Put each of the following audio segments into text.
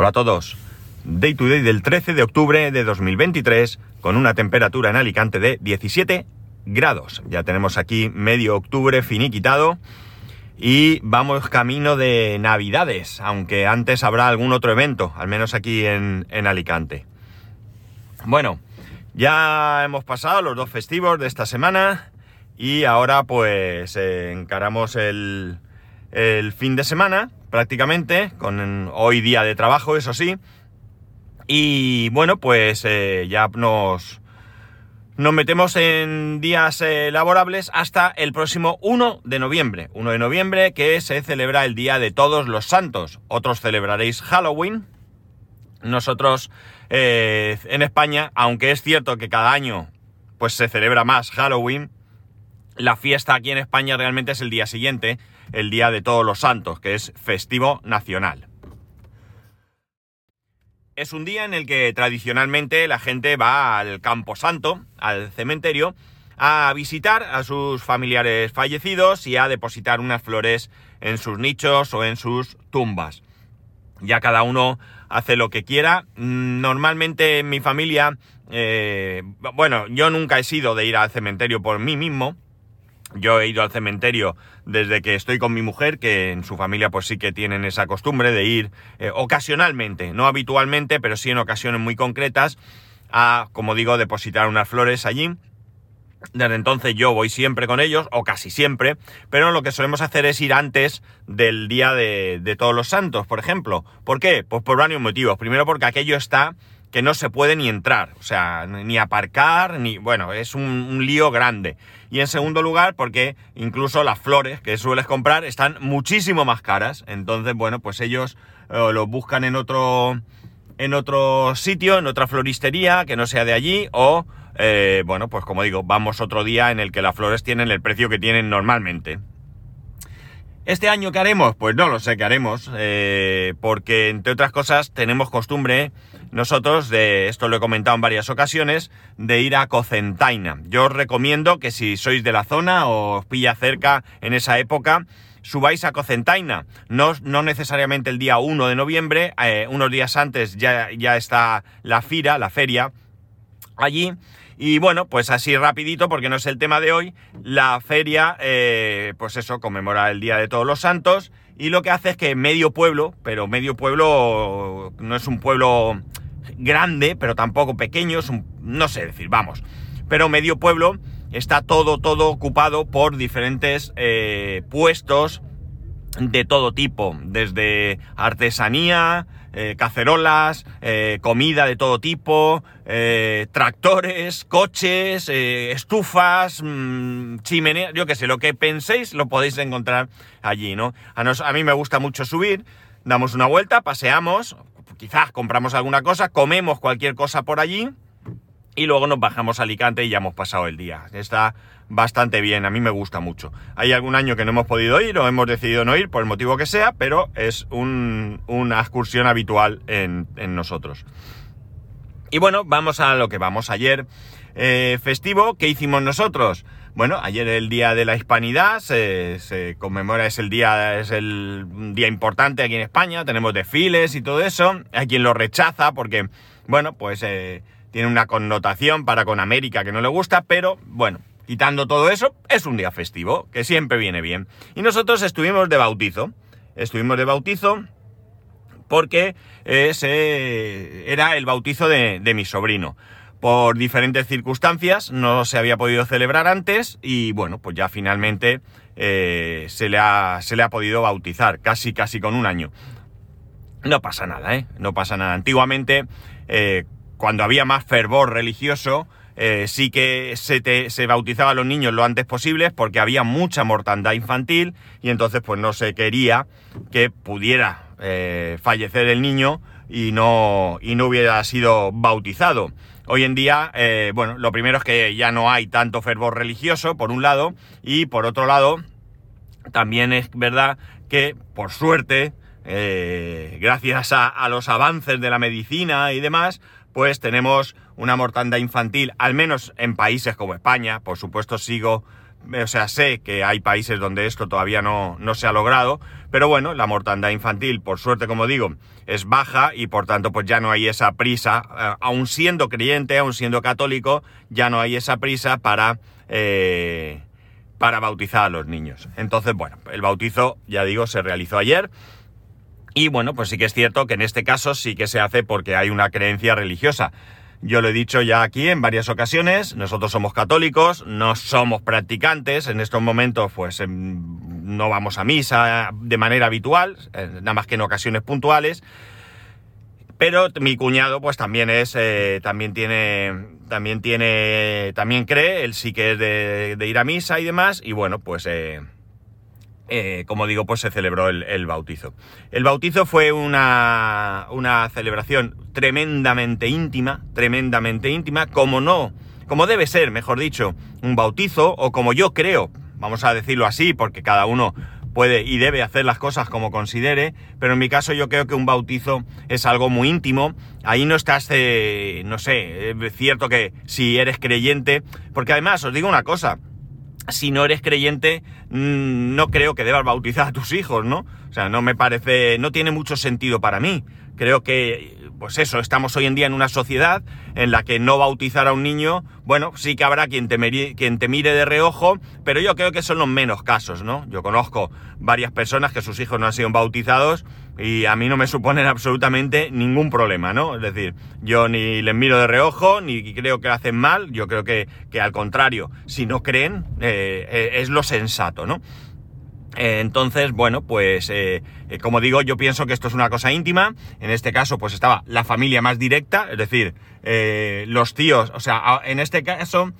Hola a todos. Day to day del 13 de octubre de 2023 con una temperatura en Alicante de 17 grados. Ya tenemos aquí medio octubre finiquitado y vamos camino de Navidades, aunque antes habrá algún otro evento, al menos aquí en, en Alicante. Bueno, ya hemos pasado los dos festivos de esta semana y ahora pues eh, encaramos el, el fin de semana prácticamente, con hoy día de trabajo, eso sí. Y bueno, pues eh, ya nos, nos metemos en días eh, laborables hasta el próximo 1 de noviembre. 1 de noviembre que se celebra el Día de Todos los Santos. Otros celebraréis Halloween. Nosotros eh, en España, aunque es cierto que cada año pues se celebra más Halloween, la fiesta aquí en España realmente es el día siguiente, el Día de Todos los Santos, que es festivo nacional. Es un día en el que tradicionalmente la gente va al Campo Santo, al cementerio, a visitar a sus familiares fallecidos y a depositar unas flores en sus nichos o en sus tumbas. Ya cada uno hace lo que quiera. Normalmente en mi familia, eh, bueno, yo nunca he sido de ir al cementerio por mí mismo, yo he ido al cementerio desde que estoy con mi mujer, que en su familia pues sí que tienen esa costumbre de ir eh, ocasionalmente, no habitualmente, pero sí en ocasiones muy concretas, a, como digo, depositar unas flores allí. Desde entonces yo voy siempre con ellos, o casi siempre, pero lo que solemos hacer es ir antes del día de, de todos los santos, por ejemplo. ¿Por qué? Pues por varios motivos. Primero porque aquello está que no se puede ni entrar, o sea, ni aparcar, ni, bueno, es un, lío grande. Y en segundo lugar, porque incluso las flores que sueles comprar están muchísimo más caras, entonces, bueno, pues ellos eh, lo buscan en otro, en otro sitio, en otra floristería que no sea de allí, o, eh, bueno, pues como digo, vamos otro día en el que las flores tienen el precio que tienen normalmente. ¿Este año qué haremos? Pues no lo sé qué haremos, eh, porque entre otras cosas tenemos costumbre nosotros, de esto lo he comentado en varias ocasiones, de ir a Cocentaina. Yo os recomiendo que si sois de la zona o os pilla cerca en esa época, subáis a Cocentaina. No, no necesariamente el día 1 de noviembre, eh, unos días antes ya, ya está la fira, la feria, allí. Y bueno, pues así rapidito, porque no es el tema de hoy, la feria, eh, pues eso, conmemora el Día de Todos los Santos y lo que hace es que medio pueblo, pero medio pueblo no es un pueblo grande, pero tampoco pequeño, es un, no sé decir, vamos, pero medio pueblo está todo, todo ocupado por diferentes eh, puestos de todo tipo, desde artesanía, eh, cacerolas, eh, comida de todo tipo, eh, tractores, coches, estufas, mm, chimeneas, yo qué sé, lo que penséis lo podéis encontrar allí, ¿no? A, a mí me gusta mucho subir, damos una vuelta, paseamos, quizás compramos alguna cosa, comemos cualquier cosa por allí y luego nos bajamos a Alicante y ya hemos pasado el día. Está bastante bien, a mí me gusta mucho. Hay algún año que no hemos podido ir o hemos decidido no ir por el motivo que sea, pero es una excursión habitual en, nosotros. Y bueno, vamos a lo que vamos. Ayer eh, festivo, ¿qué hicimos nosotros? Bueno, ayer el día de la hispanidad se, conmemora, es el día, es el día importante aquí en España, tenemos desfiles y todo eso. Hay quien lo rechaza porque, bueno, pues eh, tiene una connotación para con América que no le gusta, pero bueno, Quitando todo eso, es un día festivo, que siempre viene bien. Y nosotros estuvimos de bautizo. Estuvimos de bautizo porque ese era el bautizo de, mi sobrino. Por diferentes circunstancias no se había podido celebrar antes y bueno, pues ya finalmente eh, se, le ha, se, le ha, podido bautizar, casi casi con un año. No pasa nada, ¿eh? No pasa nada. Antiguamente, eh, cuando había más fervor religioso, eh, sí que se, se bautizaba a los niños lo antes posible porque había mucha mortandad infantil y entonces pues no se quería que pudiera eh, fallecer el niño y no, y no hubiera sido bautizado. Hoy en día, eh, bueno, lo primero es que ya no hay tanto fervor religioso, por un lado, y por otro lado, también es verdad que, por suerte, gracias a, los avances de la medicina y demás, pues tenemos una mortandad infantil, al menos en países como España, por supuesto sigo o sea, sé que hay países donde esto todavía no, no se ha logrado, pero bueno, la mortandad infantil, por suerte, como digo, es baja y por tanto, pues ya no hay esa prisa, eh, aun siendo creyente, aun siendo católico, ya no hay esa prisa para, eh, para bautizar a los niños. Entonces, bueno, el bautizo, ya digo, se realizó ayer. Y bueno, pues sí que es cierto que en este caso sí que se hace porque hay una creencia religiosa. Yo lo he dicho ya aquí en varias ocasiones, nosotros somos católicos, no somos practicantes, en estos momentos pues em, no vamos a misa de manera habitual, eh, nada más que en ocasiones puntuales, pero mi cuñado pues también es, eh, también tiene, también tiene, también cree, él sí que es de, ir a misa y demás, y bueno, pues... Eh, eh, como digo, pues se celebró el, bautizo. El bautizo fue una, una, celebración tremendamente íntima, tremendamente íntima, como no, como debe ser, mejor dicho, un bautizo, o como yo creo, vamos a decirlo así, porque cada uno puede y debe hacer las cosas como considere, pero en mi caso yo creo que un bautizo es algo muy íntimo. Ahí no estás, eh, no sé, es cierto que si eres creyente, porque además os digo una cosa, si no eres creyente, mm, no creo que debas bautizar a tus hijos, ¿no? O sea, no me parece, no tiene mucho sentido para mí. Creo que, pues eso, estamos hoy en día en una sociedad en la que no bautizar a un niño, bueno, sí que habrá quien te, quien te mire de reojo, pero yo creo que son los menos casos, ¿no? Yo conozco varias personas que sus hijos no han sido bautizados y a mí no me suponen absolutamente ningún problema, ¿no? Es decir, yo ni les miro de reojo, ni creo que hacen mal, yo creo que, que al contrario, si no creen, eh, eh, es lo sensato, ¿no? Eh, entonces, bueno, pues como digo, yo pienso que esto es una cosa íntima. En este caso, pues estaba la familia más directa, es decir, los tíos, o sea, en este caso,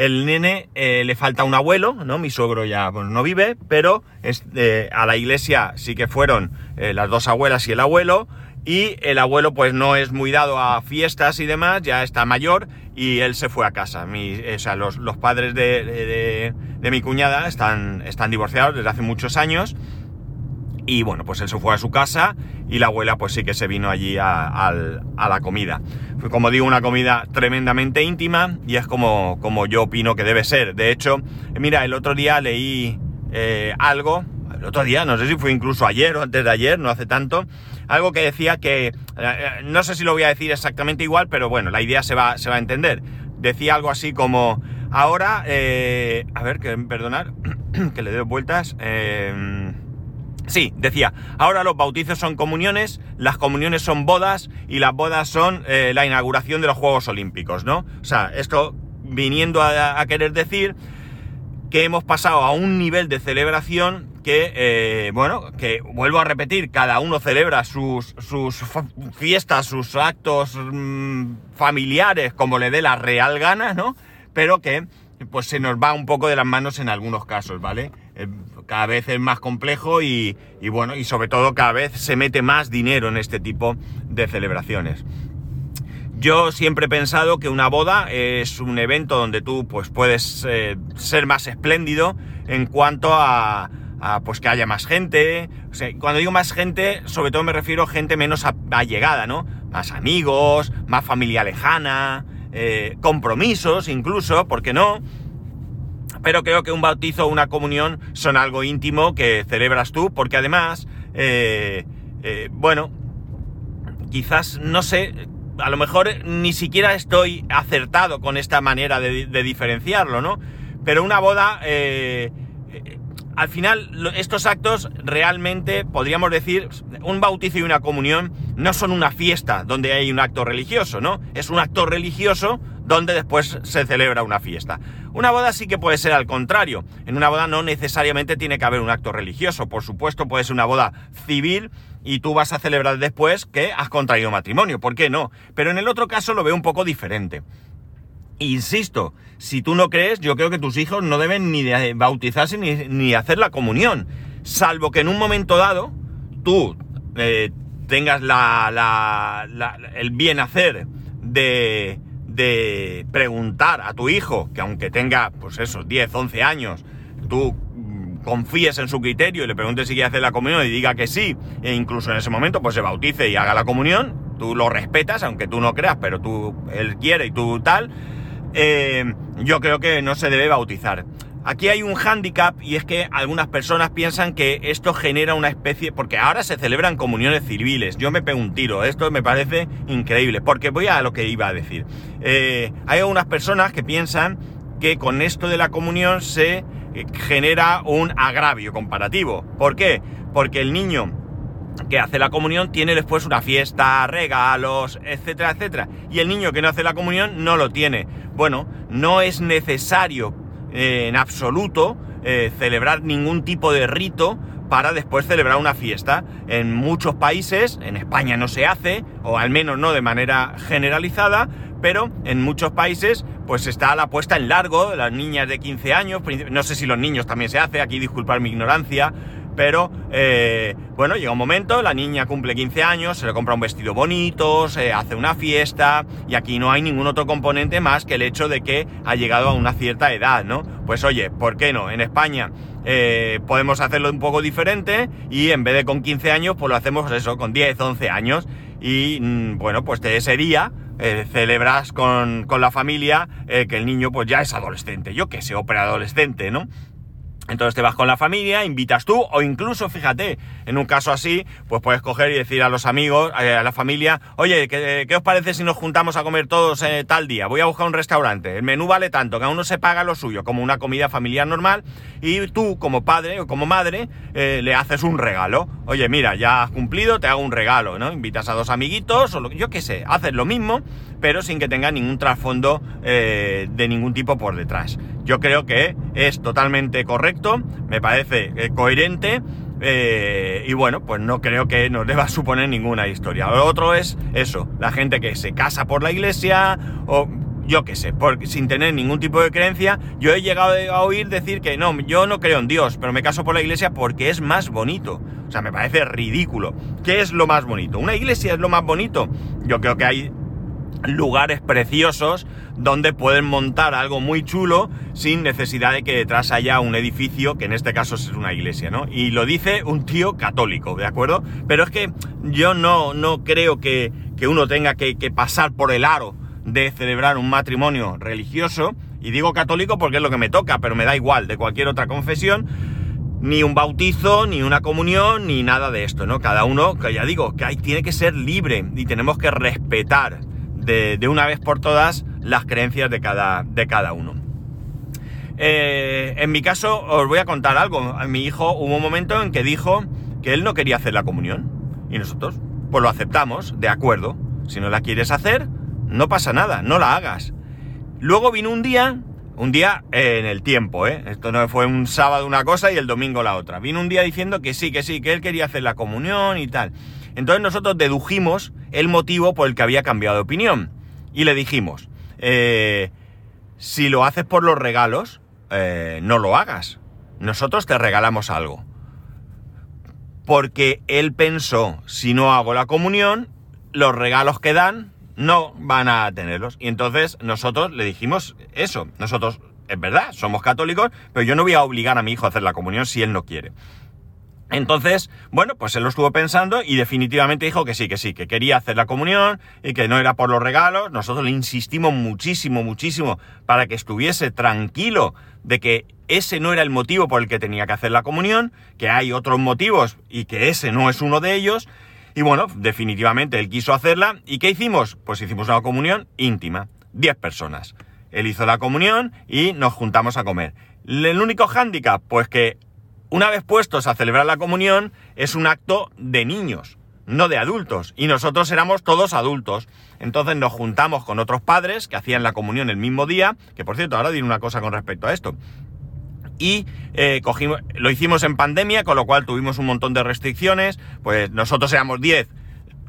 el nene eh, le falta un abuelo, ¿no? Mi suegro ya pues, no vive, pero eh, a la iglesia sí que fueron eh, las dos abuelas y el abuelo. Y el abuelo pues no es muy dado a fiestas y demás, ya está mayor y él se fue a casa. o sea, los, padres de, mi cuñada están, están divorciados desde hace muchos años y bueno, pues él se fue a su casa y la abuela pues sí que se vino allí a, la comida. Fue como digo una comida tremendamente íntima y es como, como yo opino que debe ser. De hecho, mira, el otro día leí eh, algo, el otro día, no sé si fue incluso ayer o antes de ayer, no hace tanto, algo que decía que, eh, eh, no sé si lo voy a decir exactamente igual, pero bueno, la idea se va, se va a entender. Decía algo así como, ahora, a ver, que perdonar, que le doy vueltas. Sí, decía, ahora los bautizos son comuniones, las comuniones son bodas y las bodas son eh, la inauguración de los Juegos Olímpicos, ¿no? O sea, esto viniendo a, querer decir que hemos pasado a un nivel de celebración que, eh, bueno, que vuelvo a repetir, cada uno celebra sus, sus fiestas, sus actos mm, familiares como le dé la real gana, ¿no? Pero que pues se nos va un poco de las manos en algunos casos, ¿vale? Eh, cada vez es más complejo y, bueno, y sobre todo cada vez se mete más dinero en este tipo de celebraciones. Yo siempre he pensado que una boda es un evento donde tú pues puedes eh, ser más espléndido en cuanto a, pues que haya más gente. cuando digo más gente, sobre todo me refiero a gente menos allegada, ¿no? Más amigos, más familia lejana, eh, compromisos incluso, ¿por qué no? Pero creo que un bautizo o una comunión son algo íntimo que celebras tú, porque además, eh, eh, bueno, quizás, no sé, a lo mejor ni siquiera estoy acertado con esta manera de, diferenciarlo, ¿no? Pero una boda, eh, al final, estos actos realmente, podríamos decir, un bautizo y una comunión no son una fiesta donde hay un acto religioso, ¿no? Es un acto religioso donde después se celebra una fiesta. Una boda sí que puede ser al contrario. En una boda no necesariamente tiene que haber un acto religioso. Por supuesto, puede ser una boda civil y tú vas a celebrar después que has contraído matrimonio. ¿Por qué no? Pero en el otro caso lo veo un poco diferente. Insisto, si tú no crees, yo creo que tus hijos no deben ni bautizarse ni, hacer la comunión. Salvo que en un momento dado tú eh, tengas la, el bien hacer de de preguntar a tu hijo, que aunque tenga, pues eso, 10, 11 años, tú mm, confíes en su criterio y le preguntes si quiere hacer la comunión y diga que sí, e incluso en ese momento pues se bautice y haga la comunión, tú lo respetas, aunque tú no creas, pero tú, él quiere y tú tal, eh, yo creo que no se debe bautizar. Aquí hay un hándicap y es que algunas personas piensan que esto genera una especie, porque ahora se celebran comuniones civiles, yo me pego un tiro, esto me parece increíble, porque voy a lo que iba a decir. Eh, hay algunas personas que piensan que con esto de la comunión se eh, genera un agravio comparativo. ¿Por qué? Porque el niño que hace la comunión tiene después una fiesta, regalos, etcétera, etcétera. Y el niño que no hace la comunión no lo tiene. Bueno, no es necesario eh, en absoluto celebrar ningún tipo de rito para después celebrar una fiesta. En muchos países, en España no se hace, o al menos no de manera generalizada, pero en muchos países pues está la puesta en largo, las niñas de 15 años, no sé si los niños también se hace, aquí disculpar mi ignorancia, pero eh, bueno, llega un momento, la niña cumple 15 años, se le compra un vestido bonito, se hace una fiesta y aquí no hay ningún otro componente más que el hecho de que ha llegado a una cierta edad, ¿no? Pues oye, ¿por qué no? En España eh, podemos hacerlo un poco diferente y en vez de con 15 años, pues lo hacemos eso, con 10, 11 años y mm, bueno, pues de ese día eh, celebras con, con, la familia que el niño pues ya es adolescente, yo que sé, o preadolescente, ¿no? Entonces te vas con la familia, invitas tú, o incluso, fíjate, en un caso así, pues puedes coger y decir a los amigos, eh, a la familia, oye, ¿qué, os parece si nos juntamos a comer todos eh, tal día? Voy a buscar un restaurante, el menú vale tanto, cada uno se paga lo suyo, como una comida familiar normal, y tú, como padre o como madre, eh, le haces un regalo. Oye, mira, ya has cumplido, te hago un regalo, ¿no? Invitas a dos amiguitos, o lo, yo qué sé, haces lo mismo, pero sin que tenga ningún trasfondo de ningún tipo por detrás. Yo creo que es totalmente correcto, me parece eh, coherente eh, y bueno, pues no creo que nos deba suponer ninguna historia. Lo otro es eso, la gente que se casa por la iglesia o yo qué sé, sin tener ningún tipo de creencia, yo he llegado a oír decir que no, yo no creo en Dios, pero me caso por la iglesia porque es más bonito. O sea, me parece ridículo. ¿Qué es lo más bonito? ¿Una iglesia es lo más bonito? Yo creo que hay lugares preciosos donde pueden montar algo muy chulo sin necesidad de que detrás haya un edificio, que en este caso es una iglesia, ¿no? Y lo dice un tío católico, ¿de acuerdo? Pero es que yo no, no creo que, uno tenga que, que pasar por el aro de celebrar un matrimonio religioso, y digo católico porque es lo que me toca, pero me da igual, de cualquier otra confesión, ni un bautizo, ni una comunión, ni nada de esto, ¿no? Cada uno, que ya digo, que hay, tiene que ser libre y tenemos que respetar de, una vez por todas las creencias de cada, de cada uno. Eh, en mi caso, os voy a contar algo. Mi hijo hubo un momento en que dijo que él no quería hacer la comunión. Y nosotros, pues lo aceptamos, de acuerdo. Si no la quieres hacer, no pasa nada, no la hagas. Luego vino un día, un día en el tiempo, ¿eh? Esto no fue un sábado una cosa y el domingo la otra. Vino un día diciendo que sí, que sí, que él quería hacer la comunión y tal. Entonces nosotros dedujimos el motivo por el que había cambiado de opinión. Y le dijimos, eh, si lo haces por los regalos, eh, no lo hagas. Nosotros te regalamos algo. Porque él pensó, si no hago la comunión, los regalos que dan no van a tenerlos. Y entonces nosotros le dijimos eso. Nosotros, es verdad, somos católicos, pero yo no voy a obligar a mi hijo a hacer la comunión si él no quiere. Entonces, bueno, pues él lo estuvo pensando y definitivamente dijo que sí, que sí, que quería hacer la comunión y que no era por los regalos. Nosotros le insistimos muchísimo, muchísimo para que estuviese tranquilo de que ese no era el motivo por el que tenía que hacer la comunión, que hay otros motivos y que ese no es uno de ellos. Y bueno, definitivamente él quiso hacerla. ¿Y qué hicimos? Pues hicimos una comunión íntima, 10 personas. Él hizo la comunión y nos juntamos a comer. El único hándicap, pues que una vez puestos a celebrar la comunión, es un acto de niños, no de adultos. Y nosotros éramos todos adultos. Entonces nos juntamos con otros padres que hacían la comunión el mismo día, que por cierto, ahora diré una cosa con respecto a esto. Y eh, cogimos, lo hicimos en pandemia, con lo cual tuvimos un montón de restricciones. Pues nosotros éramos 10.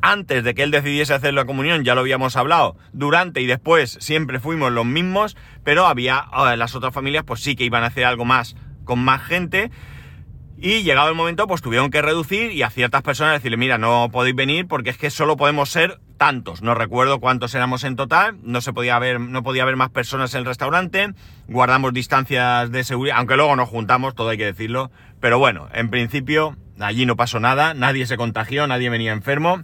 Antes de que él decidiese hacer la comunión, ya lo habíamos hablado. Durante y después siempre fuimos los mismos, pero había eh, las otras familias, pues sí que iban a hacer algo más con más gente. Y llegado el momento, pues tuvieron que reducir y a ciertas personas decirle, mira, no podéis venir porque es que solo podemos ser tantos. No recuerdo cuántos éramos en total. No se podía haber, no podía haber más personas en el restaurante. Guardamos distancias de seguridad, aunque luego nos juntamos, todo hay que decirlo. Pero bueno, en principio allí no pasó nada, nadie se contagió, nadie venía enfermo.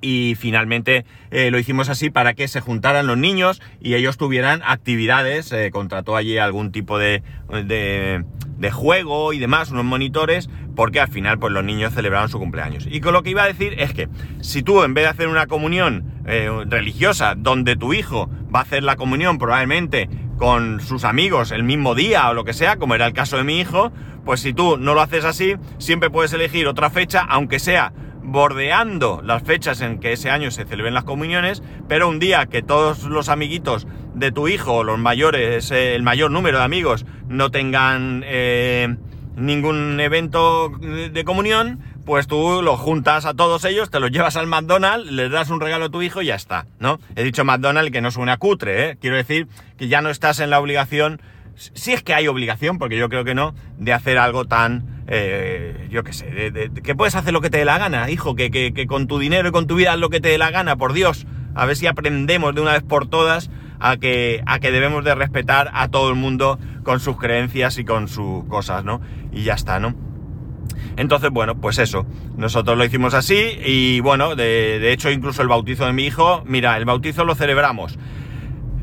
y finalmente eh, lo hicimos así para que se juntaran los niños y ellos tuvieran actividades, eh, contrató allí algún tipo de, de, de, juego y demás, unos monitores, porque al final pues los niños celebraron su cumpleaños. Y con lo que iba a decir es que si tú en vez de hacer una comunión eh, religiosa donde tu hijo va a hacer la comunión probablemente con sus amigos el mismo día o lo que sea, como era el caso de mi hijo, pues si tú no lo haces así, siempre puedes elegir otra fecha, aunque sea bordeando las fechas en que ese año se celebren las comuniones, pero un día que todos los amiguitos de tu hijo, los mayores, eh, el mayor número de amigos, no tengan eh, ningún evento de comunión, pues tú los juntas a todos ellos, te los llevas al McDonald's, les das un regalo a tu hijo y ya está, ¿no? He dicho McDonald's que no suena cutre, ¿eh? Quiero decir que ya no estás en la obligación, si es que hay obligación, porque yo creo que no, de hacer algo tan eh, yo qué sé, de, que puedes hacer lo que te dé la gana, hijo, que, que, con tu dinero y con tu vida haz lo que te dé la gana, por Dios. A ver si aprendemos de una vez por todas a que, a que debemos de respetar a todo el mundo con sus creencias y con sus cosas, ¿no? Y ya está, ¿no? Entonces, bueno, pues eso, nosotros lo hicimos así y bueno, de, hecho incluso el bautizo de mi hijo, mira, el bautizo lo celebramos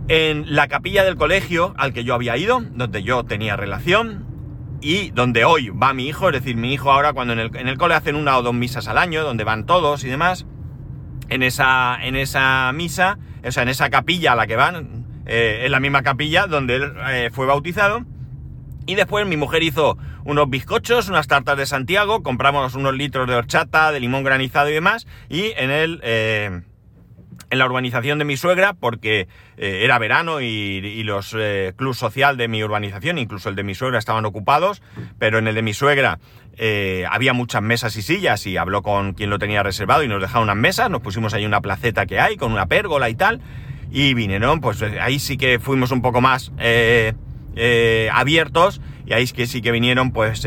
en la capilla del colegio al que yo había ido, donde yo tenía relación, y donde hoy va mi hijo, es decir, mi hijo ahora cuando en el, en el cole hacen una o dos misas al año, donde van todos y demás, en esa, en esa misa, o sea, en esa capilla a la que van, eh, en la misma capilla donde él eh, fue bautizado, y después mi mujer hizo unos bizcochos, unas tartas de Santiago, compramos unos litros de horchata, de limón granizado y demás, y en el... Eh, en la urbanización de mi suegra porque eh, era verano y, los eh, club social de mi urbanización, incluso el de mi suegra, estaban ocupados, pero en el de mi suegra eh, había muchas mesas y sillas y habló con quien lo tenía reservado y nos dejaron unas mesas, nos pusimos ahí una placeta que hay con una pérgola y tal, y vinieron, pues ahí sí que fuimos un poco más abiertos y ahí es que sí que vinieron pues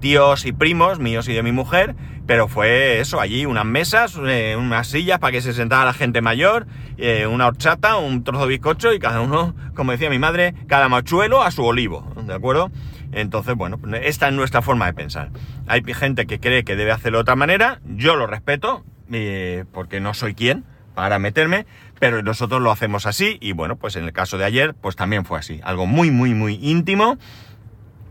tíos y primos míos y de mi mujer pero fue eso, allí unas mesas, eh, unas sillas para que se sentara la gente mayor, eh, una horchata, un trozo de bizcocho y cada uno, como decía mi madre, cada machuelo a su olivo, ¿de acuerdo? Entonces, bueno, esta es nuestra forma de pensar. Hay gente que cree que debe hacerlo de otra manera, yo lo respeto, eh, porque no soy quien para meterme, pero nosotros lo hacemos así y bueno, pues en el caso de ayer, pues también fue así, algo muy, muy, muy íntimo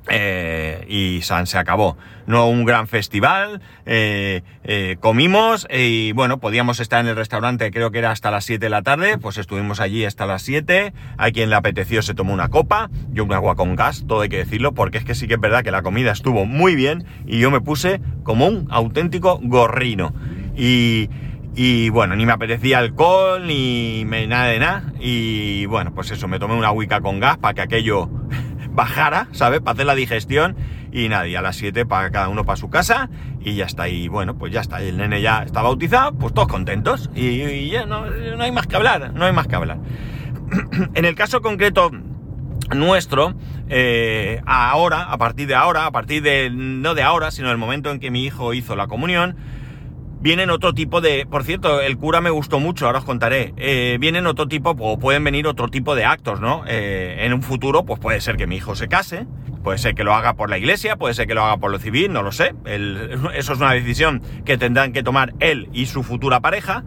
eh, y San se acabó. No un gran festival, eh, eh, comimos y bueno, podíamos estar en el restaurante, creo que era hasta las 7 de la tarde, pues estuvimos allí hasta las 7, hay quien le apeteció se tomó una copa, yo un agua con gas, todo hay que decirlo, porque es que sí que es verdad que la comida estuvo muy bien y yo me puse como un auténtico gorrino. Y, y bueno, ni me apetecía alcohol, ni nada de nada. Y bueno, pues eso, me tomé una huica con gas para que aquello bajara, ¿sabes? Para hacer la digestión y nadie, a las 7 para cada uno para su casa y ya está. Y bueno, pues ya está. El nene ya está bautizado, pues todos contentos y, ya no, hay más que hablar, no hay más que hablar. en el caso concreto nuestro, eh, ahora, a partir de ahora, a partir de, no de ahora, sino del momento en que mi hijo hizo la comunión, vienen otro tipo de... Por cierto, el cura me gustó mucho, ahora os contaré. Eh, vienen otro tipo, o pueden venir otro tipo de actos, ¿no? Eh, en un futuro, pues puede ser que mi hijo se case, puede ser que lo haga por la iglesia, puede ser que lo haga por lo civil, no lo sé. eso es una decisión que tendrán que tomar él y su futura pareja.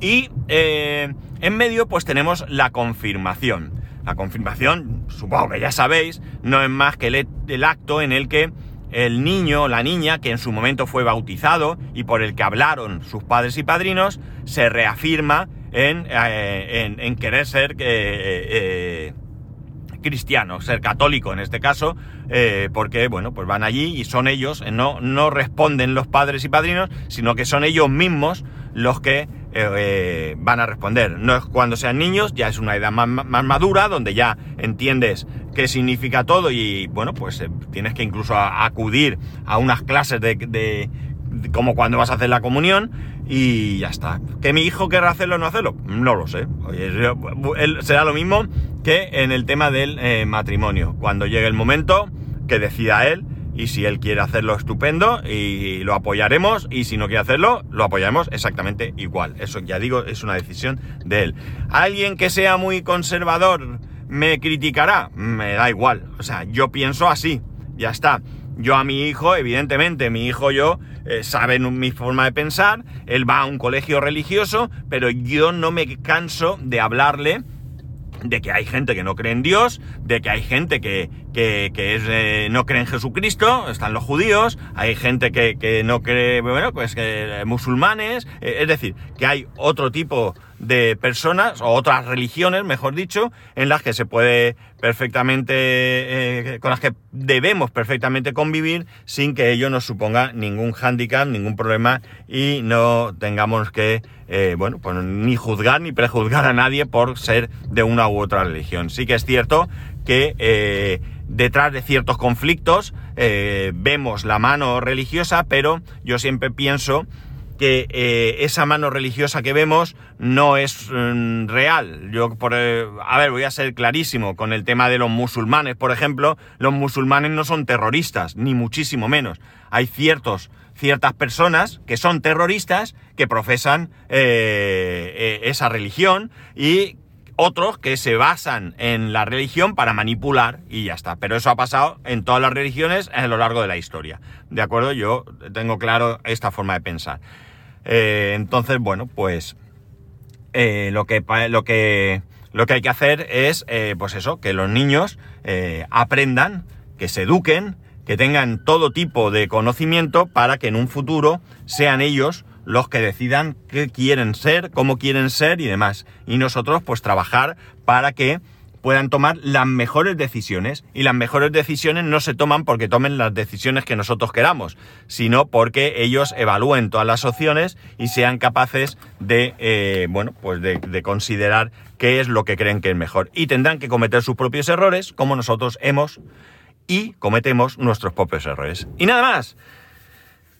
Y eh, en medio, pues tenemos la confirmación. La confirmación, supongo que ya sabéis, no es más que el acto en el que el niño o la niña que en su momento fue bautizado y por el que hablaron sus padres y padrinos, se reafirma en, eh, querer ser eh, eh, cristiano, ser católico en este caso, porque bueno, pues van allí y son ellos, no, no responden los padres y padrinos, sino que son ellos mismos los que van a responder. No es cuando sean niños, ya es una edad más, más madura, donde ya entiendes qué significa todo y bueno, pues eh, tienes que incluso acudir a unas clases de, como cuando vas a hacer la comunión y ya está. ¿Que mi hijo querrá hacerlo o no hacerlo? No lo sé. será lo mismo que en el tema del eh, matrimonio. Cuando llegue el momento, que decida él y si él quiere hacerlo estupendo y lo apoyaremos y si no quiere hacerlo lo apoyaremos exactamente igual. Eso ya digo es una decisión de él. Alguien que sea muy conservador ¿Me criticará? Me da igual. O sea, yo pienso así. Ya está. Yo a mi hijo, evidentemente, mi hijo yo eh, saben mi forma de pensar, él va a un colegio religioso, pero yo no me canso de hablarle de que hay gente que no cree en Dios, de que hay gente que, que, es, eh, no cree en Jesucristo, están los judíos, hay gente que, que no cree, bueno, pues que musulmanes, eh, es decir, que hay otro tipo de personas, o otras religiones, mejor dicho, en las que se puede perfectamente, eh, con las que debemos perfectamente convivir sin que ello nos suponga ningún hándicap, ningún problema y no tengamos que, eh, bueno, pues ni juzgar ni prejuzgar a nadie por ser de una u otra religión. Sí que es cierto que eh, detrás de ciertos conflictos vemos la mano religiosa, pero yo siempre pienso que eh, esa mano religiosa que vemos no es mm, real. Yo, por, eh, a ver, voy a ser clarísimo con el tema de los musulmanes, por ejemplo, los musulmanes no son terroristas, ni muchísimo menos. Hay ciertos, ciertas personas que son terroristas que profesan eh, esa religión y otros que se basan en la religión para manipular y ya está. Pero eso ha pasado en todas las religiones a lo largo de la historia. ¿De acuerdo? Yo tengo claro esta forma de pensar. Eh, entonces, bueno, pues eh, lo, que, lo, que, lo que hay que hacer es, eh, pues eso, que los niños aprendan, que se eduquen, que tengan todo tipo de conocimiento para que en un futuro sean ellos los que decidan qué quieren ser, cómo quieren ser y demás. Y nosotros pues trabajar para que puedan tomar las mejores decisiones. Y las mejores decisiones no se toman porque tomen las decisiones que nosotros queramos, sino porque ellos evalúen todas las opciones y sean capaces de, eh, bueno, pues de, de considerar qué es lo que creen que es mejor. Y tendrán que cometer sus propios errores, como nosotros hemos y cometemos nuestros propios errores. Y nada más.